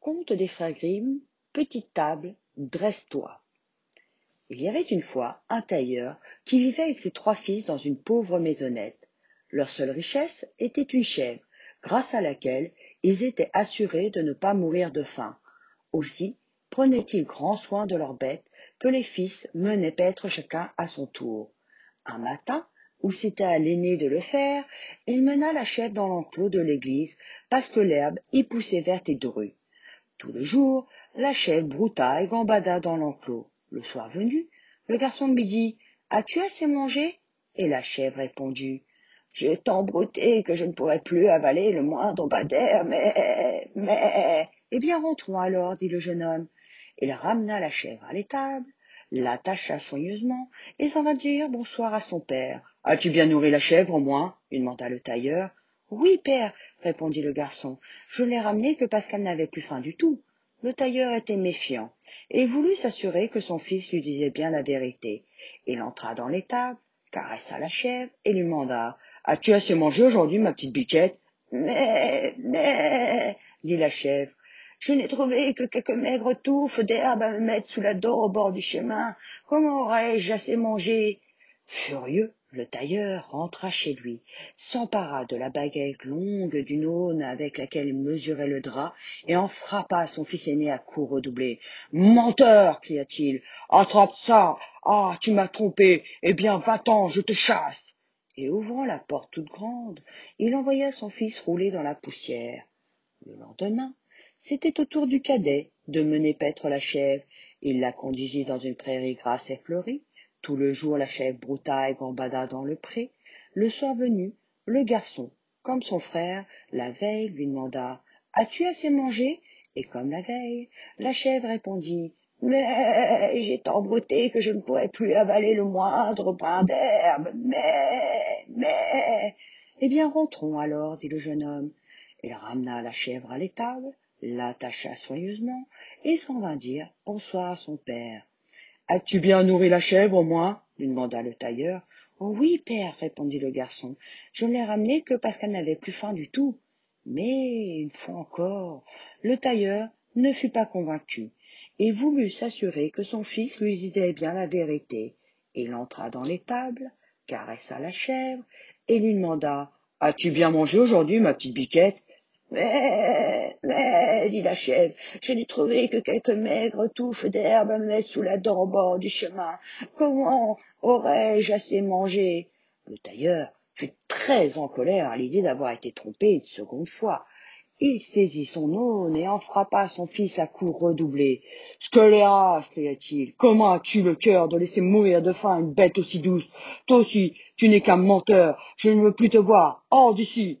Conte des frères petite table, dresse-toi. Il y avait une fois un tailleur qui vivait avec ses trois fils dans une pauvre maisonnette. Leur seule richesse était une chèvre, grâce à laquelle ils étaient assurés de ne pas mourir de faim. Aussi prenaient-ils grand soin de leurs bêtes que les fils menaient paître chacun à son tour. Un matin, où c'était à l'aîné de le faire, il mena la chèvre dans l'enclos de l'église parce que l'herbe y poussait verte et drue. Tout le jour, la chèvre brouta et gambada dans l'enclos. Le soir venu, le garçon lui dit As-tu assez mangé? Et la chèvre répondit J'ai tant brouté que je ne pourrais plus avaler le moindre d'air, mais, mais. Eh bien, rentrons alors, dit le jeune homme. Il ramena la chèvre à l'étable, l'attacha soigneusement et s'en va dire bonsoir à son père. As-tu bien nourri la chèvre au moins? lui demanda le tailleur. Oui, père, répondit le garçon. Je l'ai ramenée que parce qu'elle n'avait plus faim du tout. Le tailleur était méfiant, et voulut s'assurer que son fils lui disait bien la vérité. Il entra dans l'étable, caressa la chèvre et lui demanda As-tu assez mangé aujourd'hui, ma petite biquette Mais, mais, dit la chèvre, je n'ai trouvé que quelques maigres touffes d'herbe à me mettre sous la dent au bord du chemin. Comment aurais-je assez mangé? Furieux, le tailleur rentra chez lui, s'empara de la baguette longue d'une aune avec laquelle il mesurait le drap, et en frappa son fils aîné à coups redoublés. Menteur cria-t-il, attrape ça Ah, tu m'as trompé Eh bien, va-t'en, je te chasse Et ouvrant la porte toute grande, il envoya son fils rouler dans la poussière. Le lendemain, c'était au tour du cadet de mener paître la chèvre. Il la conduisit dans une prairie grasse et fleurie, tout le jour la chèvre brouta et gambada dans le pré. Le soir venu, le garçon, comme son frère, la veille lui demanda As-tu assez mangé? Et comme la veille, la chèvre répondit Mais j'ai tant brouté que je ne pourrais plus avaler le moindre brin d'herbe. Mais, mais. Eh bien, rentrons alors, dit le jeune homme. Il ramena la chèvre à l'étable, l'attacha soigneusement et s'en vint dire bonsoir à son père. As-tu bien nourri la chèvre au moins lui demanda le tailleur. Oh oui, père, répondit le garçon. Je ne l'ai ramenée que parce qu'elle n'avait plus faim du tout. Mais, une fois encore, le tailleur ne fut pas convaincu. Il voulut s'assurer que son fils lui disait bien la vérité. Il entra dans l'étable, caressa la chèvre et lui demanda As-tu bien mangé aujourd'hui, ma petite biquette? Mais, mais, dit la chèvre, je n'ai trouvé que quelques maigres touffes d'herbe mettre sous la dent au bord du chemin. Comment aurais-je assez mangé? Le tailleur fut très en colère à l'idée d'avoir été trompé une seconde fois. Il saisit son aune et en frappa son fils à coups redoublés. Scélérat, cria-t-il, comment as-tu le cœur de laisser mourir de faim une bête aussi douce? Toi aussi, tu n'es qu'un menteur. Je ne veux plus te voir. Hors d'ici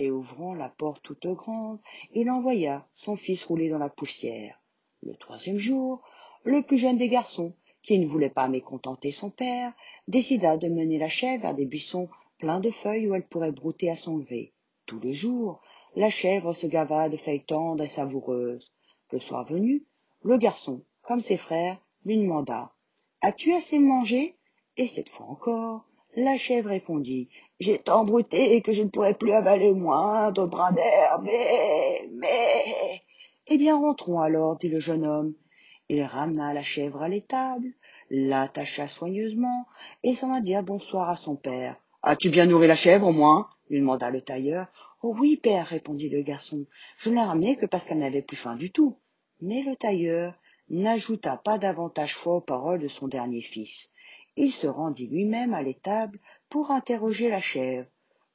et ouvrant la porte toute grande, il envoya son fils rouler dans la poussière. Le troisième jour, le plus jeune des garçons, qui ne voulait pas mécontenter son père, décida de mener la chèvre vers des buissons pleins de feuilles où elle pourrait brouter à son gré. Tous les jours, la chèvre se gava de feuilles tendres et savoureuses. Le soir venu, le garçon, comme ses frères, lui demanda As-tu assez mangé? Et cette fois encore, la chèvre répondit J'ai tant brouté que je ne pourrais plus avaler le moindre brin d'herbe, mais, mais. Eh bien, rentrons alors, dit le jeune homme. Il ramena la chèvre à l'étable, l'attacha soigneusement, et s'en va dire bonsoir à son père. As-tu bien nourri la chèvre au moins? lui demanda le tailleur. Oh oui, père, répondit le garçon. Je ne l'ai ramenée que parce qu'elle n'avait plus faim du tout. Mais le tailleur n'ajouta pas davantage foi aux paroles de son dernier fils il se rendit lui-même à l'étable pour interroger la chèvre.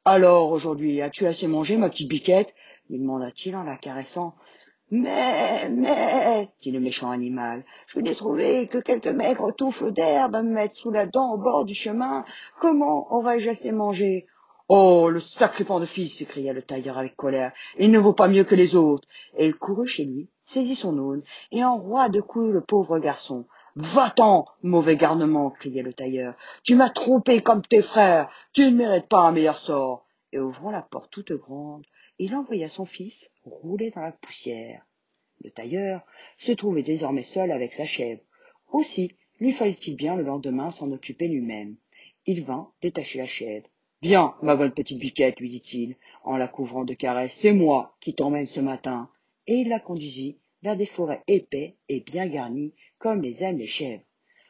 Alors, aujourd'hui, as-tu assez mangé, ma petite biquette? lui demanda-t-il en la caressant. Mais, mais, dit le méchant animal, je n'ai trouvé que quelques maigres touffes d'herbe à me mettre sous la dent au bord du chemin. Comment aurais-je assez mangé Oh, le sacré pan de fils s'écria le tailleur avec colère. Il ne vaut pas mieux que les autres. Et il courut chez lui, saisit son aune, et enroua de coups le pauvre garçon. Va-t'en, mauvais garnement, criait le tailleur. Tu m'as trompé comme tes frères. Tu ne mérites pas un meilleur sort. Et ouvrant la porte toute grande, il envoya son fils rouler dans la poussière. Le tailleur se trouvait désormais seul avec sa chèvre. Aussi lui fallait-il bien le lendemain s'en occuper lui-même. Il vint détacher la chèvre. Viens, ma bonne petite biquette, lui dit-il, en la couvrant de caresses, c'est moi qui t'emmène ce matin. et il la conduisit vers des forêts épais et bien garnis, comme les aiment les chèvres.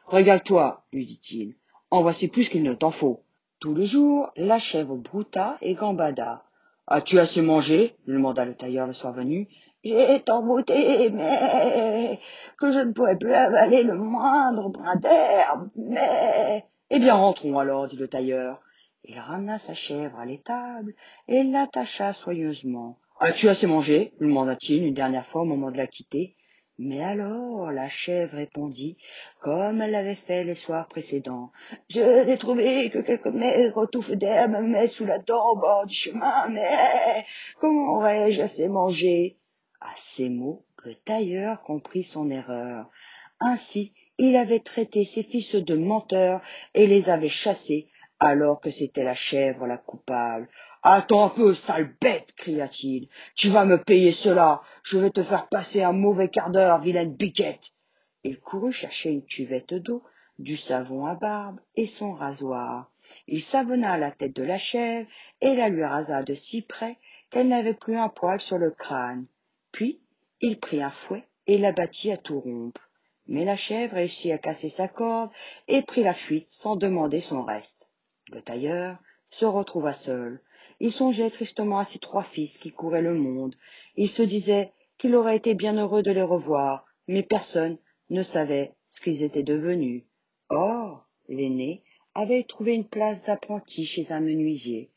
Régale-toi, lui dit-il, en voici plus qu'il ne t'en faut. Tout le jour, la chèvre brouta et gambada. As-tu assez mangé? lui demanda le tailleur le soir venu. J'ai tant brouté, mais que je ne pourrais plus avaler le moindre brin d'herbe, mais... Eh bien, rentrons alors, dit le tailleur. Il ramena sa chèvre à l'étable et l'attacha soigneusement. As-tu assez mangé lui demanda-t-il une dernière fois au moment de la quitter. Mais alors la chèvre répondit, comme elle l'avait fait les soirs précédents. Je n'ai trouvé que quelques maigres touffes d'herbe mettre sous la dent au bord du chemin, mais comment aurais-je assez mangé? À ces mots, le tailleur comprit son erreur. Ainsi, il avait traité ses fils de menteurs et les avait chassés, alors que c'était la chèvre la coupable. Attends un peu, sale bête, cria-t-il. Tu vas me payer cela. Je vais te faire passer un mauvais quart d'heure, vilaine biquette. Il courut chercher une cuvette d'eau, du savon à barbe et son rasoir. Il savonna la tête de la chèvre et la lui rasa de si près qu'elle n'avait plus un poil sur le crâne. Puis il prit un fouet et la battit à tout rompre. Mais la chèvre réussit à casser sa corde et prit la fuite sans demander son reste. Le tailleur se retrouva seul. Il songeait tristement à ses trois fils qui couraient le monde. Il se disait qu'il aurait été bien heureux de les revoir, mais personne ne savait ce qu'ils étaient devenus. Or, l'aîné avait trouvé une place d'apprenti chez un menuisier.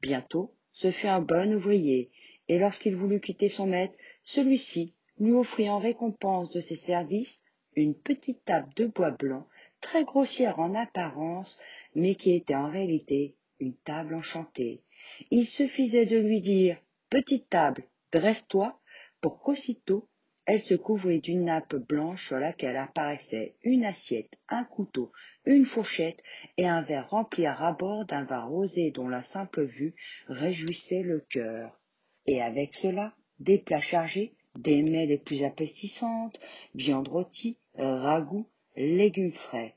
Bientôt, ce fut un bon ouvrier, et lorsqu'il voulut quitter son maître, celui-ci lui offrit en récompense de ses services une petite table de bois blanc, très grossière en apparence, mais qui était en réalité une table enchantée. Il suffisait de lui dire Petite table, dresse-toi, pour qu'aussitôt elle se couvrit d'une nappe blanche sur laquelle apparaissaient une assiette, un couteau, une fourchette et un verre rempli à rabord d'un vin rosé dont la simple vue réjouissait le cœur. Et avec cela, des plats chargés, des mets les plus appétissantes, viande rôtie, ragoût, légumes frais.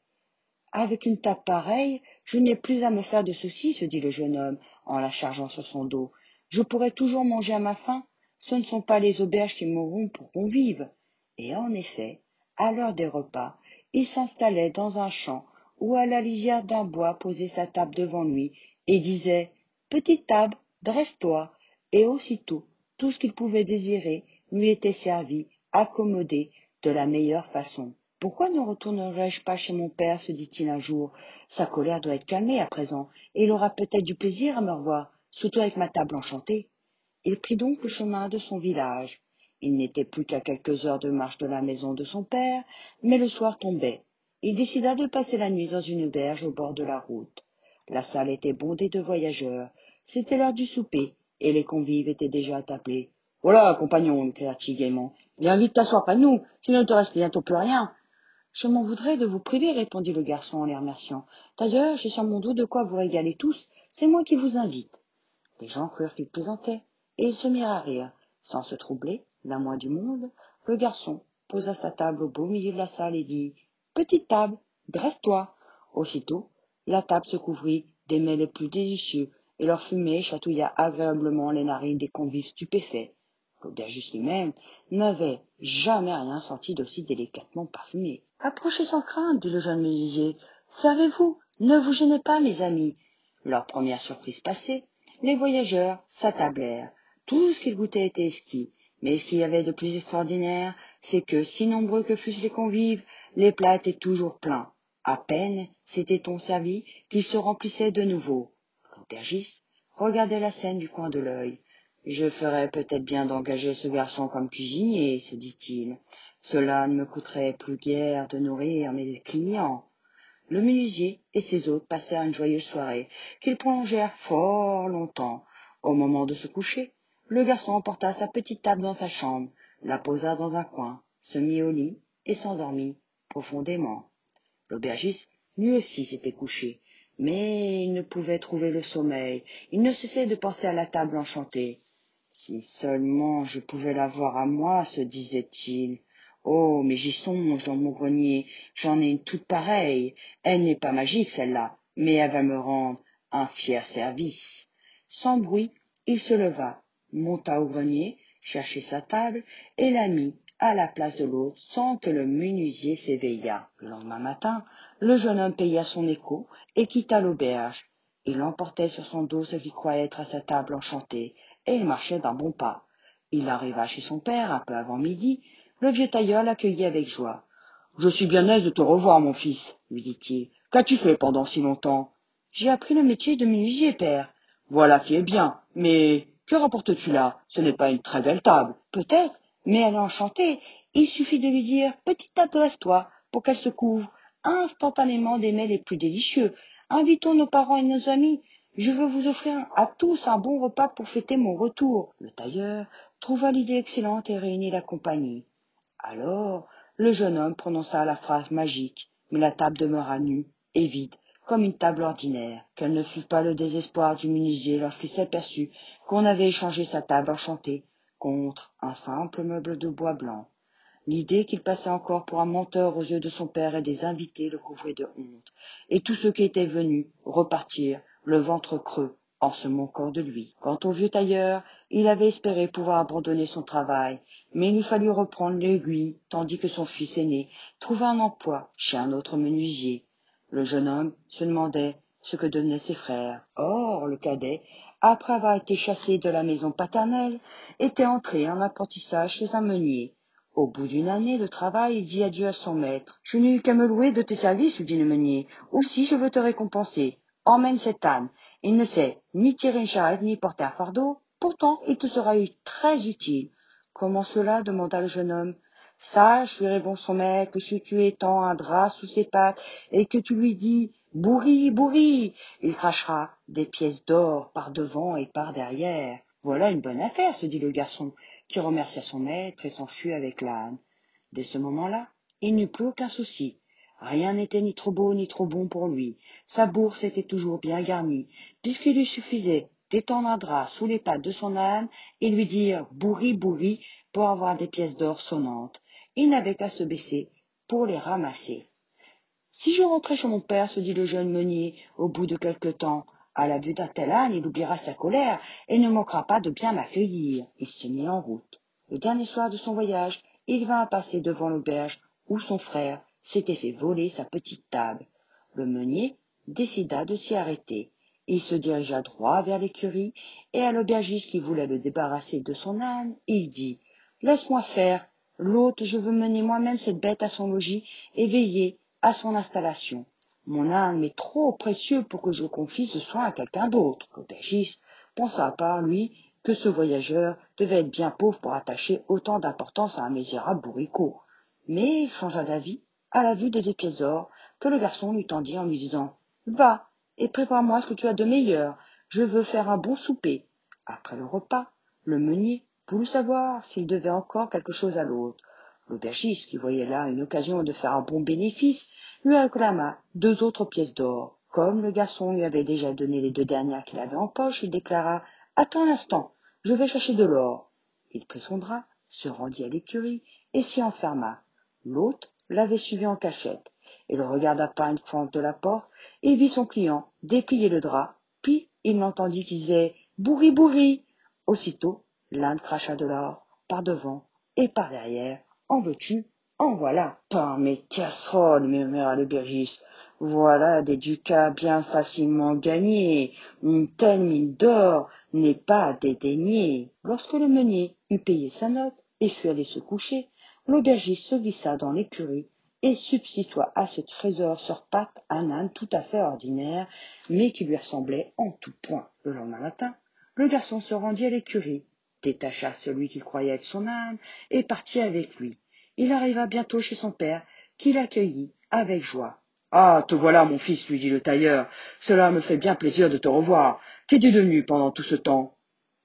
Avec une table pareille, je n'ai plus à me faire de soucis, se dit le jeune homme en la chargeant sur son dos. Je pourrai toujours manger à ma faim. Ce ne sont pas les auberges qui mourront pour qu'on vive. Et en effet, à l'heure des repas, il s'installait dans un champ ou à la lisière d'un bois posait sa table devant lui et disait Petite table, dresse-toi. Et aussitôt, tout ce qu'il pouvait désirer lui était servi, accommodé, de la meilleure façon. Pourquoi ne retournerai-je pas chez mon père se dit-il un jour. Sa colère doit être calmée à présent, et il aura peut-être du plaisir à me revoir, surtout avec ma table enchantée. Il prit donc le chemin de son village. Il n'était plus qu'à quelques heures de marche de la maison de son père, mais le soir tombait. Il décida de passer la nuit dans une auberge au bord de la route. La salle était bondée de voyageurs. C'était l'heure du souper, et les convives étaient déjà attablés. Voilà, compagnon, cria-t-il gaiement. Viens vite t'asseoir près de nous, sinon il ne te reste bientôt plus rien. Je m'en voudrais de vous priver, répondit le garçon en les remerciant. D'ailleurs, j'ai sur mon dos de quoi vous régaler tous. C'est moi qui vous invite. Les gens crurent qu'il plaisantait, et ils se mirent à rire. Sans se troubler, la moins du monde, le garçon posa sa table au beau milieu de la salle et dit Petite table, dresse-toi. Aussitôt, la table se couvrit des mets les plus délicieux, et leur fumée chatouilla agréablement les narines des convives stupéfaits. L'aubergiste lui-même n'avait jamais rien senti d'aussi délicatement parfumé. Approchez sans crainte, dit le jeune menuisier. Savez-vous, ne vous gênez pas, mes amis. Leur première surprise passée, les voyageurs s'attablèrent. Tout ce qu'ils goûtaient était exquis. Mais ce qu'il y avait de plus extraordinaire, c'est que, si nombreux que fussent les convives, les plats étaient toujours pleins. À peine s'était-on servi qu'ils se remplissaient de nouveau. L'aubergiste regardait la scène du coin de l'œil. Je ferais peut-être bien d'engager ce garçon comme cuisinier, se dit-il. Cela ne me coûterait plus guère de nourrir mes clients. Le menuisier et ses hôtes passèrent une joyeuse soirée, qu'ils prolongèrent fort longtemps. Au moment de se coucher, le garçon emporta sa petite table dans sa chambre, la posa dans un coin, se mit au lit et s'endormit profondément. L'aubergiste, lui aussi, s'était couché, mais il ne pouvait trouver le sommeil. Il ne cessait de penser à la table enchantée. Si seulement je pouvais l'avoir à moi, se disait-il. Oh, mais j'y songe dans mon grenier, j'en ai une toute pareille. Elle n'est pas magique, celle-là, mais elle va me rendre un fier service. Sans bruit, il se leva, monta au grenier, chercher sa table et la mit à la place de l'autre sans que le menuisier s'éveillât. Le lendemain matin, le jeune homme paya son écho et quitta l'auberge. Il emportait sur son dos ce qu'il croyait être à sa table enchantée, et marchait d'un bon pas. Il arriva chez son père un peu avant midi. Le vieux tailleur l'accueillit avec joie. Je suis bien aise de te revoir, mon fils, lui dit-il. Qu'as-tu fait pendant si longtemps J'ai appris le métier de menuisier, père. Voilà qui est bien. Mais que rapportes-tu là? Ce n'est pas une très belle table. Peut-être, mais elle est enchantée. Il suffit de lui dire Petite adresse-toi pour qu'elle se couvre instantanément des mets les plus délicieux. Invitons nos parents et nos amis. Je veux vous offrir à tous un bon repas pour fêter mon retour. Le tailleur trouva l'idée excellente et réunit la compagnie. Alors, le jeune homme prononça la phrase magique, mais la table demeura nue et vide, comme une table ordinaire. Quel ne fut pas le désespoir du menuisier lorsqu'il s'aperçut qu'on avait échangé sa table enchantée contre un simple meuble de bois blanc. L'idée qu'il passait encore pour un menteur aux yeux de son père et des invités le couvrait de honte, et tous ceux qui étaient venus repartirent, le ventre creux, en se moquant de lui. Quant au vieux tailleur, il avait espéré pouvoir abandonner son travail, mais il lui fallut reprendre l'aiguille, tandis que son fils aîné trouva un emploi chez un autre menuisier. Le jeune homme se demandait ce que devenaient ses frères. Or, le cadet après avoir été chassé de la maison paternelle, était entré en apprentissage chez un meunier. Au bout d'une année de travail, il dit adieu à son maître. Je n'ai eu qu'à me louer de tes services, dit le meunier. Aussi, je veux te récompenser. Emmène cet âne. Il ne sait ni tirer une charrette, ni porter un fardeau. Pourtant, il te sera très utile. Comment cela demanda le jeune homme. Sache, lui répond son maître, que si tu étends un drap sous ses pattes et que tu lui dis Bourri, bourri Il crachera des pièces d'or par devant et par derrière. Voilà une bonne affaire, se dit le garçon, qui remercia son maître et s'enfuit avec l'âne. Dès ce moment-là, il n'eut plus aucun souci. Rien n'était ni trop beau ni trop bon pour lui. Sa bourse était toujours bien garnie, puisqu'il lui suffisait d'étendre un drap sous les pattes de son âne et lui dire bourri, bourri pour avoir des pièces d'or sonnantes. Il n'avait qu'à se baisser pour les ramasser. Si je rentrais chez mon père, se dit le jeune meunier, au bout de quelque temps, à la vue d'un tel âne, il oubliera sa colère et ne manquera pas de bien m'accueillir. Il se mit en route. Le dernier soir de son voyage, il vint passer devant l'auberge où son frère s'était fait voler sa petite table. Le meunier décida de s'y arrêter. Il se dirigea droit vers l'écurie, et à l'aubergiste qui voulait le débarrasser de son âne, il dit Laisse-moi faire. L'autre, je veux mener moi-même cette bête à son logis et veiller à son installation. Mon âme est trop précieux pour que je confie ce soin à quelqu'un d'autre. L'aubergiste pensa à lui que ce voyageur devait être bien pauvre pour attacher autant d'importance à un misérable bourricot. Mais changea d'avis à la vue des deux pièces d'or que le garçon lui tendit en lui disant Va et prépare-moi ce que tu as de meilleur. Je veux faire un bon souper. Après le repas, le meunier voulut savoir s'il devait encore quelque chose à l'autre. L'aubergiste, qui voyait là une occasion de faire un bon bénéfice, lui réclama deux autres pièces d'or. Comme le garçon lui avait déjà donné les deux dernières qu'il avait en poche, il déclara Attends un instant, je vais chercher de l'or. Il prit son drap, se rendit à l'écurie et s'y enferma. L'hôte l'avait suivi en cachette. Il regarda par une fente de la porte et vit son client déplier le drap, puis il l'entendit qui disait Bourri, bourri Aussitôt, l'âne cracha de l'or par devant et par derrière en veux-tu? En voilà. Pain, mes casseroles, murmura l'aubergiste. Voilà des ducats bien facilement gagnés. Une telle mine d'or n'est pas à dédaigner. Lorsque le meunier eut payé sa note et fut allé se coucher, l'aubergiste se glissa dans l'écurie et substitua à ce trésor sur pattes un âne tout à fait ordinaire, mais qui lui ressemblait en tout point. Le lendemain matin, le garçon se rendit à l'écurie détacha celui qu'il croyait être son âne et partit avec lui. Il arriva bientôt chez son père, qui l'accueillit avec joie. Ah, te voilà, mon fils, lui dit le tailleur. Cela me fait bien plaisir de te revoir. Qu'es-tu devenu pendant tout ce temps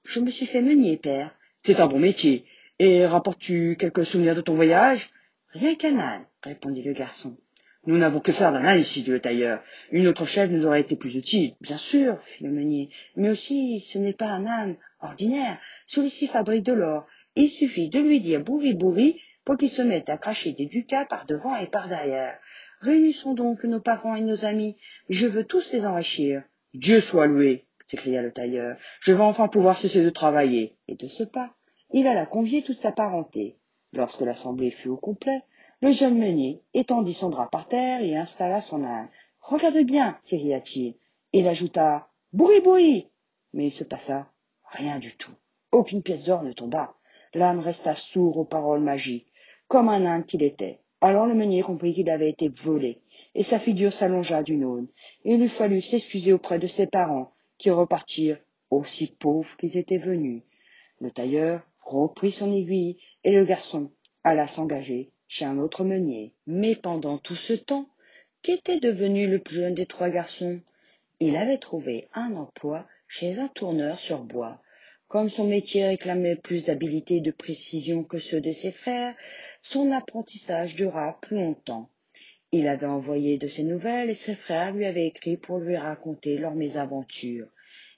Je me suis fait meunier, père. C'est un bon métier. Et rapportes-tu quelques souvenirs de ton voyage? Rien qu'un âne, répondit le garçon. Nous n'avons que faire d'un âne ici, dit le tailleur. Une autre chèvre nous aurait été plus utile. Bien sûr, fit le meunier. Mais aussi, ce n'est pas un âne ordinaire. Celui-ci fabrique de l'or. Il suffit de lui dire bourri bourri pour qu'il se mette à cracher des ducats par devant et par derrière. Réunissons donc nos parents et nos amis. Je veux tous les enrichir. Dieu soit loué, s'écria le tailleur. Je vais enfin pouvoir cesser de travailler. Et de ce pas, il alla convier toute sa parenté. Lorsque l'assemblée fut au complet, le jeune meunier étendit son drap par terre et installa son âne. Regarde bien, s'écria-t-il. Il ajouta Bourri, bourri Mais il se passa rien du tout. Aucune pièce d'or ne tomba. L'âne resta sourd aux paroles magiques, comme un âne qu'il était. Alors le meunier comprit qu'il avait été volé, et sa figure s'allongea d'une aune. Il lui fallut s'excuser auprès de ses parents, qui repartirent aussi pauvres qu'ils étaient venus. Le tailleur reprit son aiguille, et le garçon alla s'engager chez un autre meunier. Mais pendant tout ce temps, qu'était devenu le plus jeune des trois garçons? Il avait trouvé un emploi chez un tourneur sur bois. Comme son métier réclamait plus d'habileté et de précision que ceux de ses frères, son apprentissage dura plus longtemps. Il avait envoyé de ses nouvelles et ses frères lui avaient écrit pour lui raconter leurs mésaventures.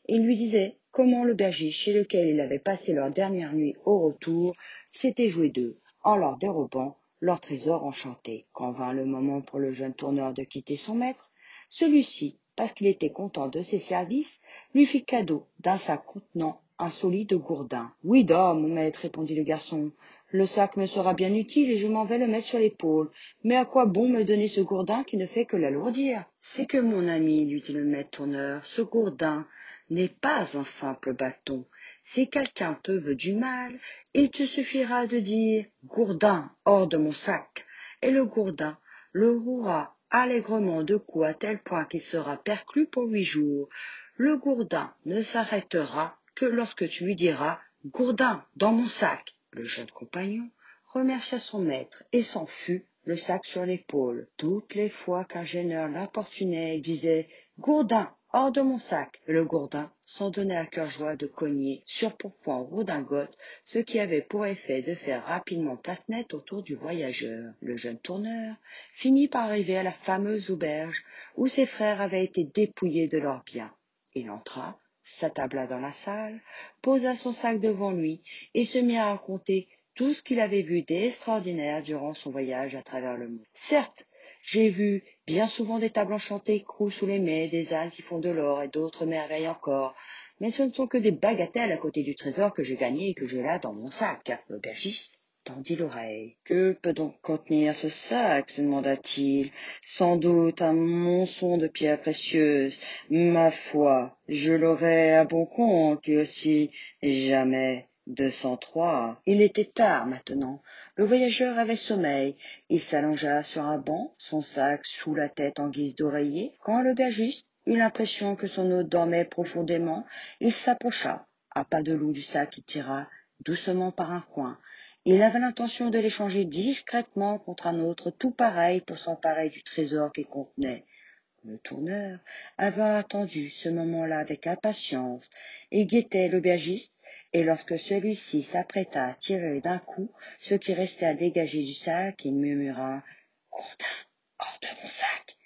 Il lui disait comment l'aubergiste chez lequel il avait passé leur dernière nuit au retour s'était joué d'eux en leur dérobant leur trésor enchanté. Quand vint le moment pour le jeune tourneur de quitter son maître, celui-ci, parce qu'il était content de ses services, lui fit cadeau d'un sac contenant un solide gourdin. Oui, dame, mon maître, répondit le garçon. Le sac me sera bien utile et je m'en vais le mettre sur l'épaule. Mais à quoi bon me donner ce gourdin qui ne fait que l'alourdir C'est que mon ami, lui dit le maître tourneur, ce gourdin n'est pas un simple bâton. Si quelqu'un te veut du mal, il te suffira de dire Gourdin, hors de mon sac, et le gourdin le rouera allègrement de coups à tel point qu'il sera perclus pour huit jours. Le gourdin ne s'arrêtera que lorsque tu lui diras Gourdin, dans mon sac. Le jeune compagnon remercia son maître et s'en fut, le sac sur l'épaule. Toutes les fois qu'un gêneur l'importunait, il disait Gourdin, hors de mon sac. le gourdin s'en donnait à cœur joie de cogner sur pourpoint ou redingote, ce qui avait pour effet de faire rapidement place nette autour du voyageur. Le jeune tourneur finit par arriver à la fameuse auberge où ses frères avaient été dépouillés de leurs biens. Il entra, s'attabla dans la salle, posa son sac devant lui et se mit à raconter tout ce qu'il avait vu d'extraordinaire durant son voyage à travers le monde. Certes, j'ai vu bien souvent des tables enchantées croulent sous les mets, des ânes qui font de l'or et d'autres merveilles encore. Mais ce ne sont que des bagatelles à côté du trésor que j'ai gagné et que j'ai là dans mon sac. L'aubergiste tendit l'oreille. Que peut donc contenir ce sac se demanda-t-il. Sans doute un monçon de pierres précieuses. Ma foi, je l'aurai à bon compte, lui aussi. Jamais. 203. Il était tard maintenant. Le voyageur avait sommeil. Il s'allongea sur un banc, son sac sous la tête en guise d'oreiller. Quand l'aubergiste eut l'impression que son hôte dormait profondément, il s'approcha. À pas de loup du sac, il tira doucement par un coin. Il avait l'intention de l'échanger discrètement contre un autre tout pareil pour s'emparer du trésor qu'il contenait. Le tourneur avait attendu ce moment-là avec impatience et guettait l'aubergiste et lorsque celui-ci s'apprêta à tirer d'un coup ce qui restait à dégager du sac, il murmura Gourdin, hors de mon sac.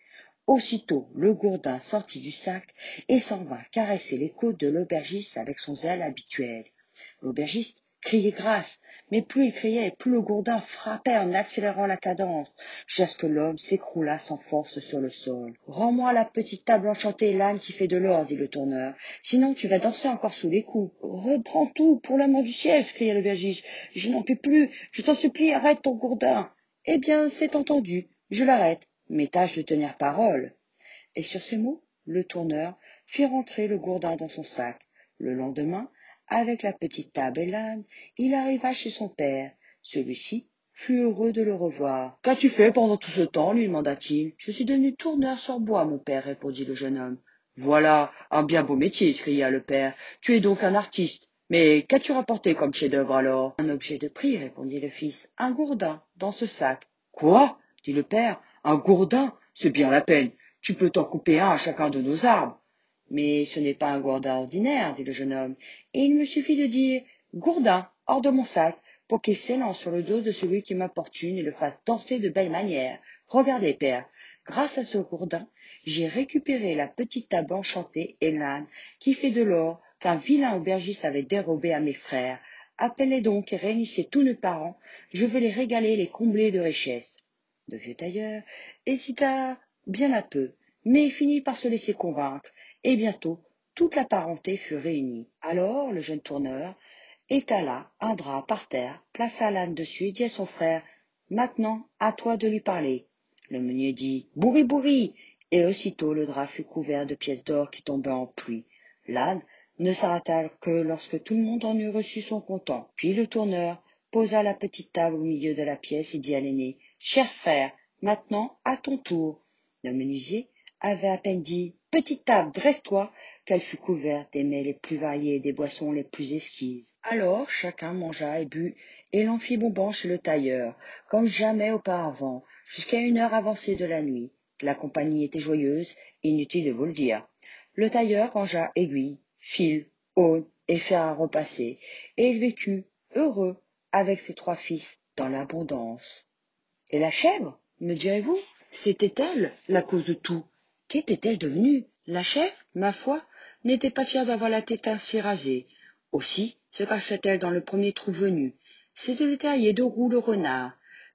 Aussitôt le gourdin sortit du sac et s'en vint caresser les côtes de l'aubergiste avec son zèle habituel. L'aubergiste criait grâce, mais plus il criait, plus le gourdin frappait en accélérant la cadence, jusqu'à que l'homme s'écroula sans force sur le sol. Rends-moi la petite table enchantée, l'âne qui fait de l'or, dit le tourneur. Sinon tu vas danser encore sous les coups. Reprends tout, pour l'amour du ciel, s'écria le vergiste. Je n'en puis plus. Je t'en supplie, arrête ton gourdin. Eh bien, c'est entendu. Je l'arrête. Mais tâche de tenir parole. Et sur ces mots, le tourneur fit rentrer le gourdin dans son sac. Le lendemain, avec la petite table et l'âne, il arriva chez son père. Celui-ci fut heureux de le revoir. Qu'as-tu fait pendant tout ce temps? lui demanda-t-il. Je suis devenu tourneur sur bois, mon père, répondit le jeune homme. Voilà un bien beau métier, cria le père. Tu es donc un artiste. Mais qu'as-tu rapporté comme chef-d'œuvre alors Un objet de prix, répondit le fils. Un gourdin, dans ce sac. Quoi? dit le père. Un gourdin? C'est bien la peine. Tu peux t'en couper un à chacun de nos arbres. Mais ce n'est pas un gourdin ordinaire, dit le jeune homme, et il me suffit de dire Gourdin, hors de mon sac, pour qu'il s'élance sur le dos de celui qui m'importune et le fasse danser de belle manière. Regardez, père, grâce à ce gourdin, j'ai récupéré la petite table enchantée et l'âne qui fait de l'or qu'un vilain aubergiste avait dérobé à mes frères. Appelez donc et réunissez tous nos parents, je veux les régaler les combler de richesses. Le vieux tailleur hésita bien un peu, mais finit par se laisser convaincre, et bientôt toute la parenté fut réunie. Alors le jeune tourneur étala un drap par terre, plaça l'âne dessus et dit à son frère Maintenant, à toi de lui parler. Le meunier dit Bourri, bourri Et aussitôt le drap fut couvert de pièces d'or qui tombaient en pluie. L'âne ne s'arrêta que lorsque tout le monde en eut reçu son comptant. Puis le tourneur posa la petite table au milieu de la pièce et dit à l'aîné Cher frère, maintenant à ton tour. Le menuisier avait à peine dit Petite table, dresse-toi, qu'elle fut couverte des mets les plus variés et des boissons les plus exquises. Alors chacun mangea et but, et l'on fit bonbon chez le tailleur, comme jamais auparavant, jusqu'à une heure avancée de la nuit. La compagnie était joyeuse, inutile de vous le dire. Le tailleur rangea aiguilles, fil, aune et fer à repasser, et il vécut heureux avec ses trois fils dans l'abondance. Et la chèvre, me direz-vous, c'était elle la cause de tout. Qu'était-elle devenue? La chèvre, ma foi, n'était pas fière d'avoir la tête ainsi rasée. Aussi se cachait-elle dans le premier trou venu. C'était terrier de roue le renard.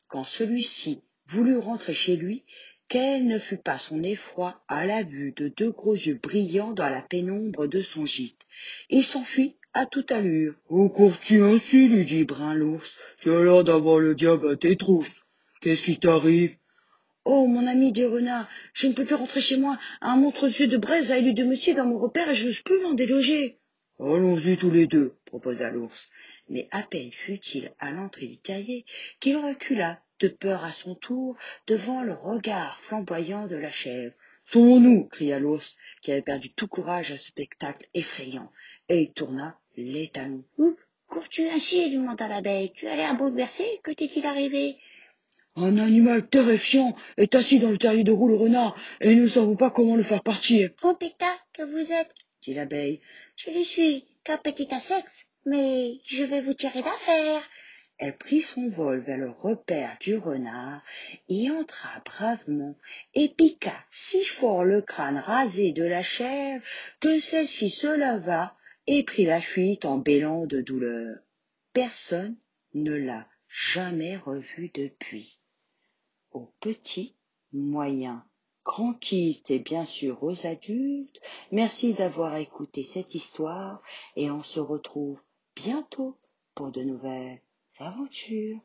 Quand celui-ci voulut rentrer chez lui, quel ne fut pas son effroi à la vue de deux gros yeux brillants dans la pénombre de son gîte. Il s'enfuit à toute allure. Où cours-tu ainsi lui dit Brun l'ours. Tu as l'air d'avoir le diable à tes trousses. Qu'est-ce qui t'arrive? Oh, mon ami dit renard, je ne peux plus rentrer chez moi. Un montre yeux de braise a élu de monsieur dans mon repère et je n'ose plus m'en déloger. Allons-y tous les deux, proposa l'ours. Mais à peine fut-il à l'entrée du terrier qu'il recula de peur à son tour devant le regard flamboyant de la chèvre. Sauvons-nous cria l'ours, qui avait perdu tout courage à ce spectacle effrayant, et il tourna les talons. Où cours-tu ainsi? lui demanda l'abeille. Tu as l'air bouleversé. Que t'est-il arrivé? Un animal terrifiant est assis dans le terrier de roue le renard, et nous ne savons pas comment le faire partir. Trompetta que vous êtes, dit l'abeille. Je ne suis qu'un petit insecte, mais je vais vous tirer d'affaire. Elle prit son vol vers le repère du renard, y entra bravement et piqua si fort le crâne rasé de la chèvre que celle-ci se leva et prit la fuite en bêlant de douleur. Personne ne l'a jamais revue depuis aux petits, moyens, grands et bien sûr aux adultes. Merci d'avoir écouté cette histoire et on se retrouve bientôt pour de nouvelles aventures.